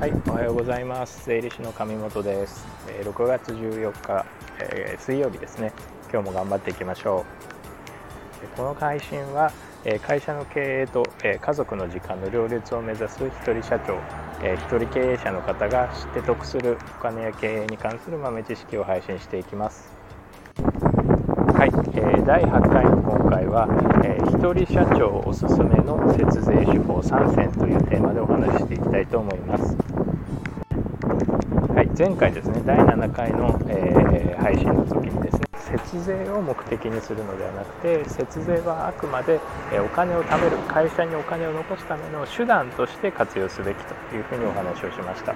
はいおはようございます。税理士の上本です。6月14日え水曜日ですね。今日も頑張っていきましょう。この配信はえ会社の経営とえ家族の時間の両立を目指す一人社長一人経営者の方が知って得するお金や経営に関する豆知識を配信していきます、第8回の今回は、え一人社長おすすめの節税手法3選というテーマでお話ししていきたいと思いますはい、前回ですね第7回の、えー、配信の時にですね節税を目的にするのではなくて節税はあくまでお金を貯める会社にお金を残すための手段として活用すべきというふうにお話をしました。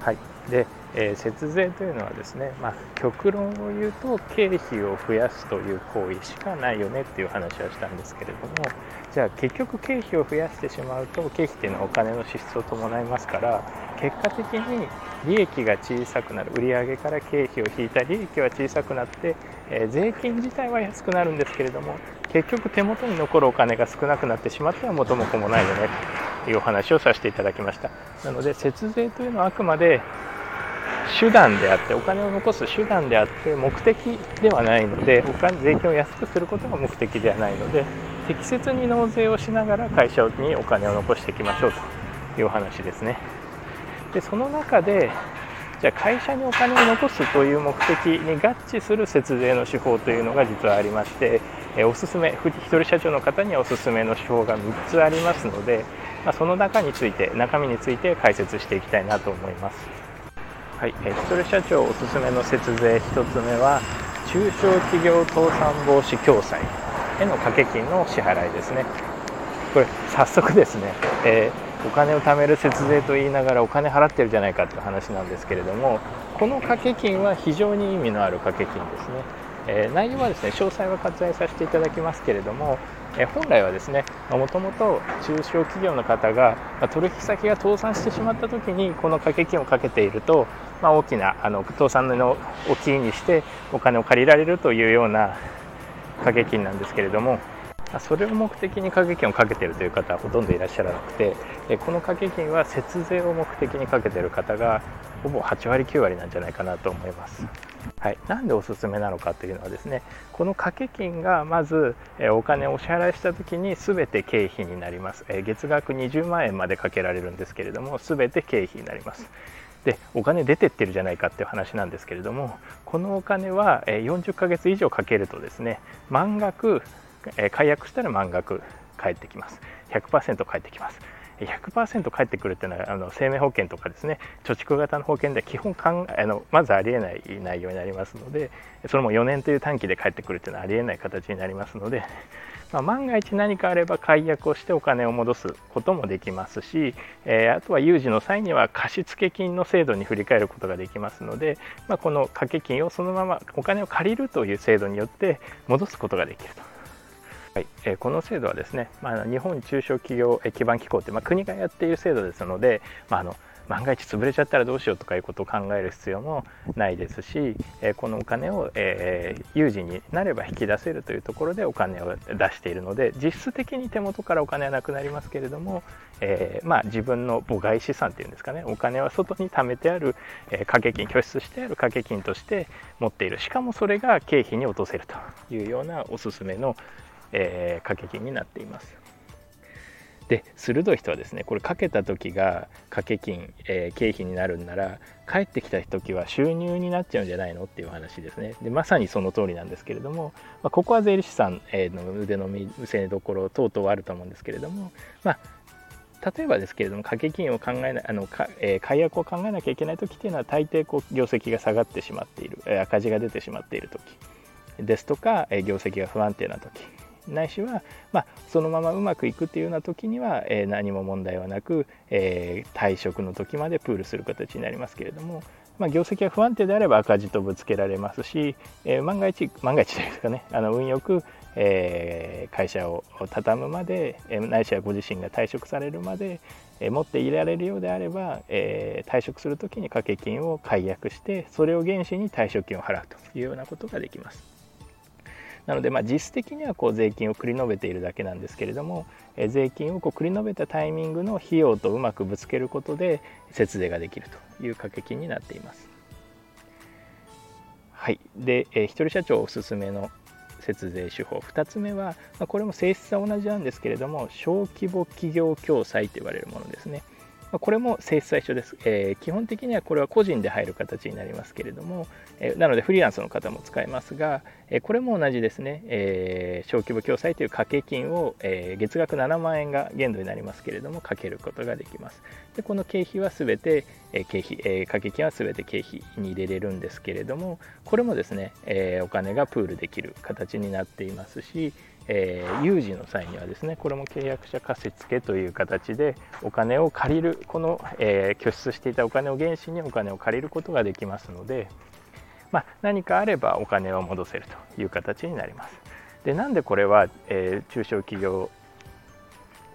はいでえー、節税というのはですね、まあ、極論を言うと経費を増やすという行為しかないよねっていう話はしたんですけれどもじゃあ結局経費を増やしてしまうと経費っていうのはお金の支出を伴いますから結果的に利益が小さくなる売上から経費を引いた利益は小さくなって、えー、税金自体は安くなるんですけれども結局手元に残るお金が少なくなってしまっては元も子もないよねというお話をさせていただきました。なので節税というのはあくまで手段であってお金を残す手段であって目的ではないのでお金税金を安くすることが目的ではないので適切に納税をしながら会社にお金を残していきましょうというお話ですねでその中でじゃあ会社にお金を残すという目的に合致する節税の手法というのが実はありましておすすめ一人社長の方にはおすすめの手法が3つありますので、ま、その中について中身について解説していきたいなと思います。はい、えー、一人社長おすすめの節税1つ目は中小企業倒産防止共済への掛け金の支払いですね。これ早速ですね、えー、お金を貯める節税と言いながらお金払ってるじゃないかっていう話なんですけれどもこの掛け金は非常に意味のある掛け金ですね、えー、内容はですね詳細は割愛させていただきますけれどもえ本来はですねもともと中小企業の方が、ま取引先が倒産してしまった時にこの掛け金をかけていると、まあ、大きなあの倒産の大きにしてお金を借りられるというような掛け金なんですけれどもそれを目的に掛け金をかけているという方はほとんどいらっしゃらなくてこの掛け金は節税を目的にかけている方がほぼ8割9割なんじゃないかなと思います。はい、なんでおすすめなのかというのはですねこの掛け金がまず、お金をお支払いした時に全て経費になります、月額20万円までかけられるんですけれども全て経費になります。でお金出てってるじゃないかっていう話なんですけれどもこのお金は40ヶ月以上かけるとですね満額え解約したら満額返ってきます100%返ってきます100%返ってくるっていうのはあの生命保険とかですね貯蓄型の保険では基本かんあのまずありえない内容になりますのでそれも4年という短期で返ってくるっていうのはありえない形になりますので、まあ、万が一何かあれば解約をしてお金を戻すこともできますし、えー、あとは有事の際には貸付金の制度に振り替えることができますので、まあ、この掛け金をそのままお金を借りるという制度によって戻すことができると。はい。え、この制度はですね、まあ、日本中小企業基盤機構って、まあ、国がやっている制度ですので、まあ、あの万が一潰れちゃったらどうしようとかいうことを考える必要もないですし、え、このお金を、え、有事になれば引き出せるというところでお金を出しているので実質的に手元からお金はなくなりますけれども、え、まあ、自分の母外資産っていうんですかねお金は外に貯めてある、え掛け金拠出してある掛け金として持っている。しかもそれが経費に落とせるというようなおすすめのえー、掛け金になっています。で鋭い人はですねこれかけた時が掛け金、えー、経費になるんなら帰ってきた時は収入になっちゃうんじゃないのっていう話ですねでまさにその通りなんですけれども、まあ、ここは税理士さん、の腕の見せ所等々あると思うんですけれどもまあ例えばですけれども掛け金を考えないあのか、えー、解約を考えなきゃいけない時っていうのは大抵こう業績が下がってしまっている、赤字が出てしまっている時ですとか、えー、業績が不安定な時ないしは、まあ、そのままうまくいくっていうような時には、えー、何も問題はなく、えー、退職の時までプールする形になりますけれども、まあ、業績が不安定であれば赤字とぶつけられますし、えー、万が一万が一ですかねあの運よく、えー、会社を畳むまで、えー、ないしはご自身が退職されるまで、えー、持っていられるようであれば、えー、退職する時に掛け金を解約してそれを原資に退職金を払うというようなことができます。なのでまあ実質的にはこう税金を繰り延べているだけなんですけれども、え税金をこう繰り延べたタイミングの費用とうまくぶつけることで節税ができるという掛け金になっています。はい、で、えー、一人社長おすすめの節税手法2つ目は、まあ、これも性質は同じなんですけれども小規模企業共済と言われるものですね。まこれも性質は一緒です、えー、基本的にはこれは個人で入る形になりますけれども、え、なのでフリーランスの方も使えますが、え、これも同じですね、えー小規模共済という掛け金を、え月額7万円が限度になりますけれどもかけることができます。でこの経費はすべて、え経費、え掛け金はすべて経費に入れれるんですけれどもこれもですね、えお金がプールできる形になっていますしえー、有事の際にはですねこれも契約者貸付という形でお金を借りるこの、えー、拠出していたお金を原資にお金を借りることができますので、まあ、何かあればお金を戻せるという形になります。でなんでこれは、えー、中小企業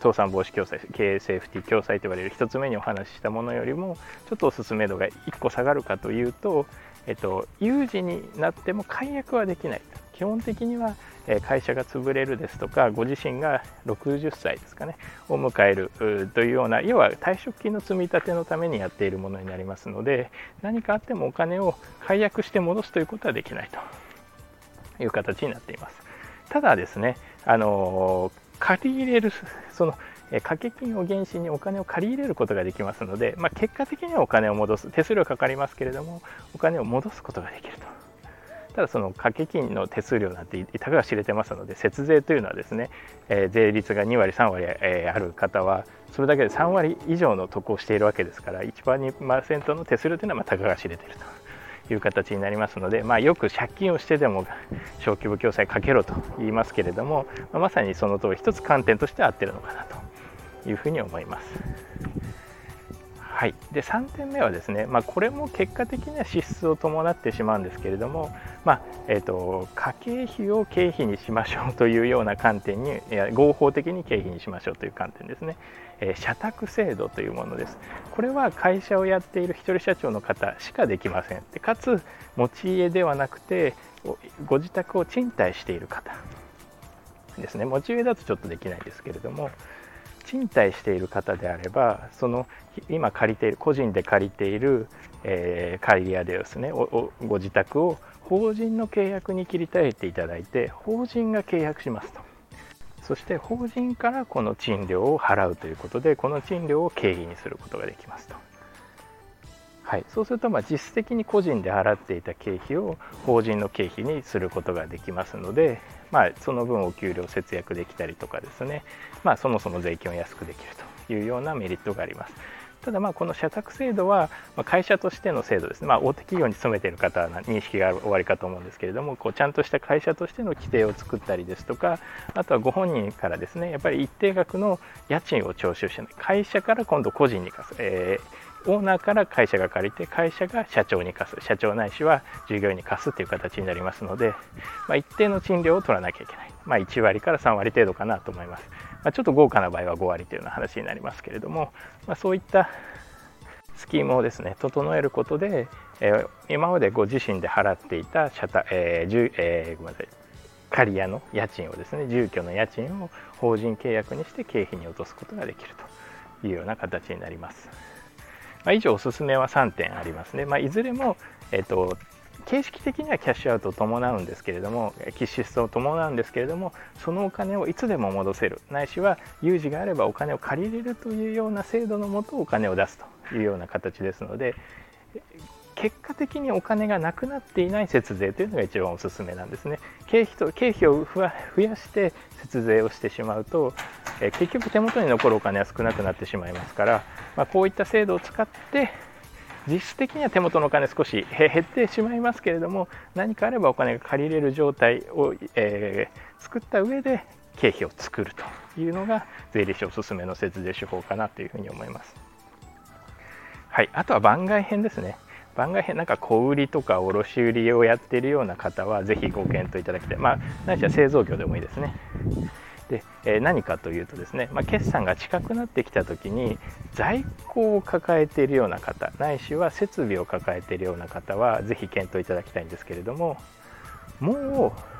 倒産防止共済経営セーフティー共済と言われる1つ目にお話ししたものよりもちょっとおすすめ度が1個下がるかというと、えっと、有事になっても解約はできない基本的には会社が潰れるですとかご自身が60歳ですかねを迎えるというような要は退職金の積み立てのためにやっているものになりますので何かあってもお金を解約して戻すということはできないという形になっていますただですねあの借り入れるその掛け金を原資にお金を借り入れることができますので、まあ、結果的にはお金を戻す手数料かかりますけれどもお金を戻すことができると。ただその掛け金の手数料なんていたかが知れてますので節税というのはですね、えー、税率が2割3割、えー、ある方はそれだけで3割以上の得をしているわけですから1%の手数料というのはまあたかが知れていると。いう形になりますので、まあ、よく借金をしてでも小規模共済かけろと言いますけれども、まあ、まさにその通り一つ観点として合ってるのかなというふうに思います。はい、で3点目はですね、まあ、これも結果的には支出を伴ってしまうんですけれども、まあえーと、家計費を経費にしましょうというような観点に合法的に経費にしましょうという観点ですね、えー、社宅制度というものです。これは会社をやっている一人社長の方しかできません。でかつ持ち家ではなくてご自宅を賃貸している方ですね。持ち家だとちょっとできないですけれども賃貸している方であればその今借りている個人で借りている、えー、借り屋でですね。ご自宅を法人の契約に切り替えていただいて法人が契約しますとそして法人からこの賃料を払うということでこの賃料を経費にすることができますと。はい、そうするとまあ実質的に個人で払っていた経費を法人の経費にすることができますので、まあ、その分お給料節約できたりとかですね、まあ、そもそも税金を安くできるというようなメリットがあります。ただまあこの社宅制度は会社としての制度ですね、まあ、大手企業に勤めている方は認識がおありかと思うんですけれどもこうちゃんとした会社としての規定を作ったりですとかあとはご本人からですねやっぱり一定額の家賃を徴収して会社から今度個人に貸す、えーオーナーから会社が借りて会社が社長に貸す。社長ないしは従業員に貸すという形になりますので、まあ、一定の賃料を取らなきゃいけない、まあ、1割から3割程度かなと思います、まあ、ちょっと豪華な場合は5割というような話になりますけれども、まそういったスキームをですね整えることで、えー、今までご自身で払っていた社宅、えーえー、ごめんなさい借り家の家賃をですね住居の家賃を法人契約にして経費に落とすことができるというような形になります。まあ、以上おすすめは3点ありますね。まあ、いずれも、えっと、形式的にはキャッシュアウトを伴うんですけれども、キ支出を伴うんですけれども、そのお金をいつでも戻せる、ないしは有事があればお金を借りれるというような制度のもとお金を出すというような形ですので、結果的にお金がなくなっていない節税というのが一番おすすめなんですね。経費と経費を増やして節税をしてしまうと、結局手元に残るお金は少なくなってしまいますから、まあ、こういった制度を使って実質的には手元のお金少し減ってしまいますけれども何かあればお金が借りれる状態を、えー、作った上で経費を作るというのが税理士おすすめの節税手法かなというふうに思います。はい、あとは番外編ですね。番外編なんか小売りとか卸売りをやっているような方はぜひご検討いただきたいまあ何しろ製造業でもいいですねで、え、何かというとですね、まあ、決算が近くなってきた時に在庫を抱えているような方ないしは設備を抱えているような方はぜひ検討いただきたいんですけれどももう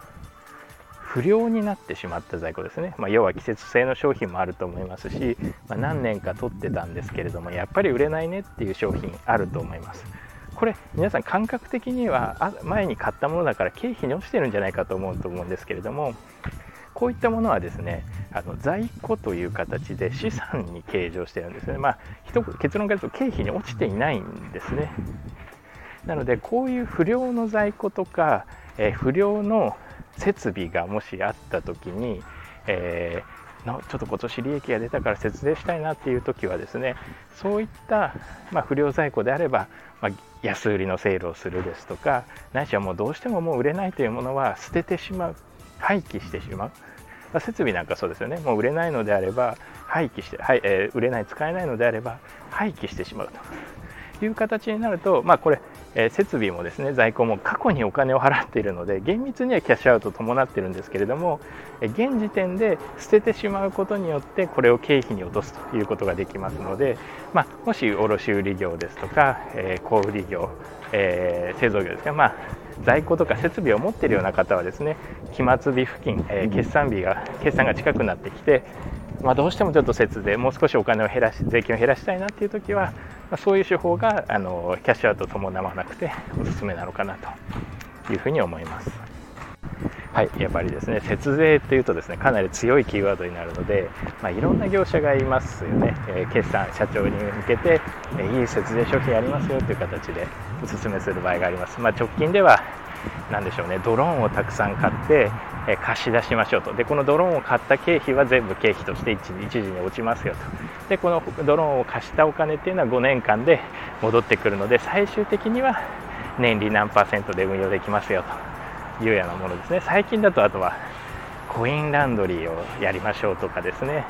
不良になってしまった在庫ですね、まあ、要は季節性の商品もあると思いますし、まあ、何年か取ってたんですけれどもやっぱり売れないねっていう商品あると思います。これ皆さん感覚的には前に買ったものだから経費に落ちてるんじゃないかと思うと思うんですけれどもこういったものはですねあの在庫という形で資産に計上してるんですね、まあ、結論から言うと経費に落ちていないんですね。なのでこういう不良の在庫とか、えー、不良の設備がもしあった時に、えー、のちょっと今年利益が出たから節税したいなっていう時はですねそういった、まあ、不良在庫であれば、まあ、安売りのセールをするですとかないしはもうどうしてももう売れないというものは捨ててしまう。廃棄してしまう、設備なんかそうですよね。もう売れないのであれば廃棄して、はいえー、売れない使えないのであれば廃棄してしまうと。いう形になると、まあ、これえ設備もですね在庫も過去にお金を払っているので厳密にはキャッシュアウト伴ってるんですけれども、え現時点で捨ててしまうことによってこれを経費に落とすということができますので、まあ、もし卸売業ですとか、え小売業、え製造業ですね、まあ、在庫とか設備を持っているような方はですね期末日付近、え決算日が決算が近くなってきてまあ、どうしてもちょっと節税もう少しお金を減らし税金を減らしたいなっていう時は、まあ、そういう手法があのキャッシュアウト伴わなくておすすめなのかなというふうに思います。はい、やっぱりですね節税っていうとですねかなり強いキーワードになるので、まあ、いろんな業者がいますよね、えー、決算社長に向けて、えー、いい節税商品ありますよという形でお勧めする場合があります、まあ、直近では何でしょうねドローンをたくさん買ってえ貸し出しましょうと。でこのドローンを買った経費は全部経費として一時に落ちますよと。でこのドローンを貸したお金っていうのは5年間で戻ってくるので最終的には年利何パーセントで運用できますよと。いうようなものですね。最近だとあとはコインランドリーをやりましょうとかですね。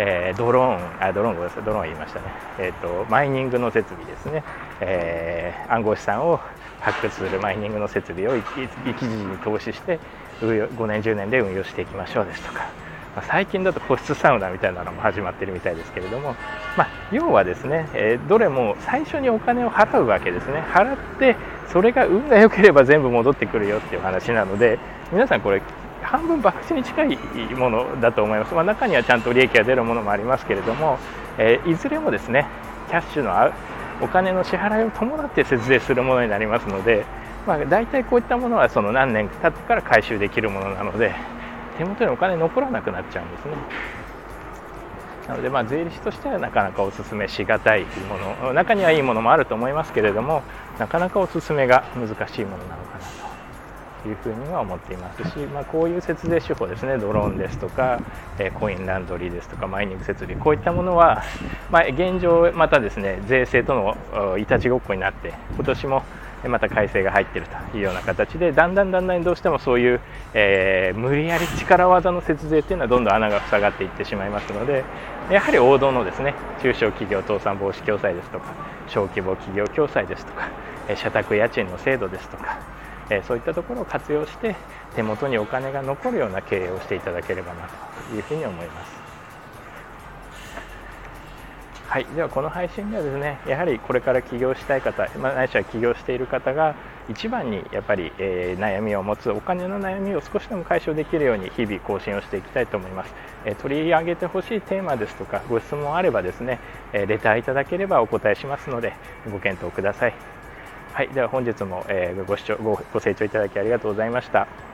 えー、ドローン、あドローンごめんなさい、ドローン言いましたね、えーと、マイニングの設備ですね、えー、暗号資産を発掘するマイニングの設備を一時に投資して、5年10年で運用していきましょうですとか、まあ、最近だと個室サウナみたいなのも始まってるみたいですけれども、まあ、要はですね、えー、どれも最初にお金を払うわけですね。払ってそれが運が良ければ全部戻ってくるよっていう話なので皆さんこれ半分博打に近いものだと思います、まあ、中にはちゃんと利益が出るものもありますけれども、えー、いずれもですねキャッシュのお金の支払いを伴って節税するものになりますので、まあ、大体こういったものはその何年経ってから回収できるものなので手元にお金残らなくなっちゃうんですね。なのでまあ税理士としてはなかなかお勧めしがたいもの中にはいいものもあると思いますけれどもなかなかお勧めが難しいものなのかなというふうには思っていますし、まあ、こういう節税手法ですね。ドローンですとか、えコインランドリーですとかマイニング設備こういったものは、まあ、現状またですね税制とのいたちごっこになって今年もまた改正が入っているというような形でだんだんだんだんどうしてもそういう、えー、無理やり力技の節税っていうのはどんどん穴が塞がっていってしまいますのでやはり王道のですね中小企業倒産防止共済ですとか小規模企業共済ですとか社宅家賃の制度ですとかそういったところを活用して手元にお金が残るような経営をしていただければなというふうに思います。はい、ではこの配信ではですねやはりこれから起業したい方、まあ、ないしは起業している方が一番にやっぱり、えー、悩みを持つお金の悩みを少しでも解消できるように日々更新をしていきたいと思います、えー、取り上げてほしいテーマですとかご質問あればですね、えー、レターいただければお答えしますのでご検討ください。はい、では本日も、えご視聴ごご清聴いただきありがとうございました。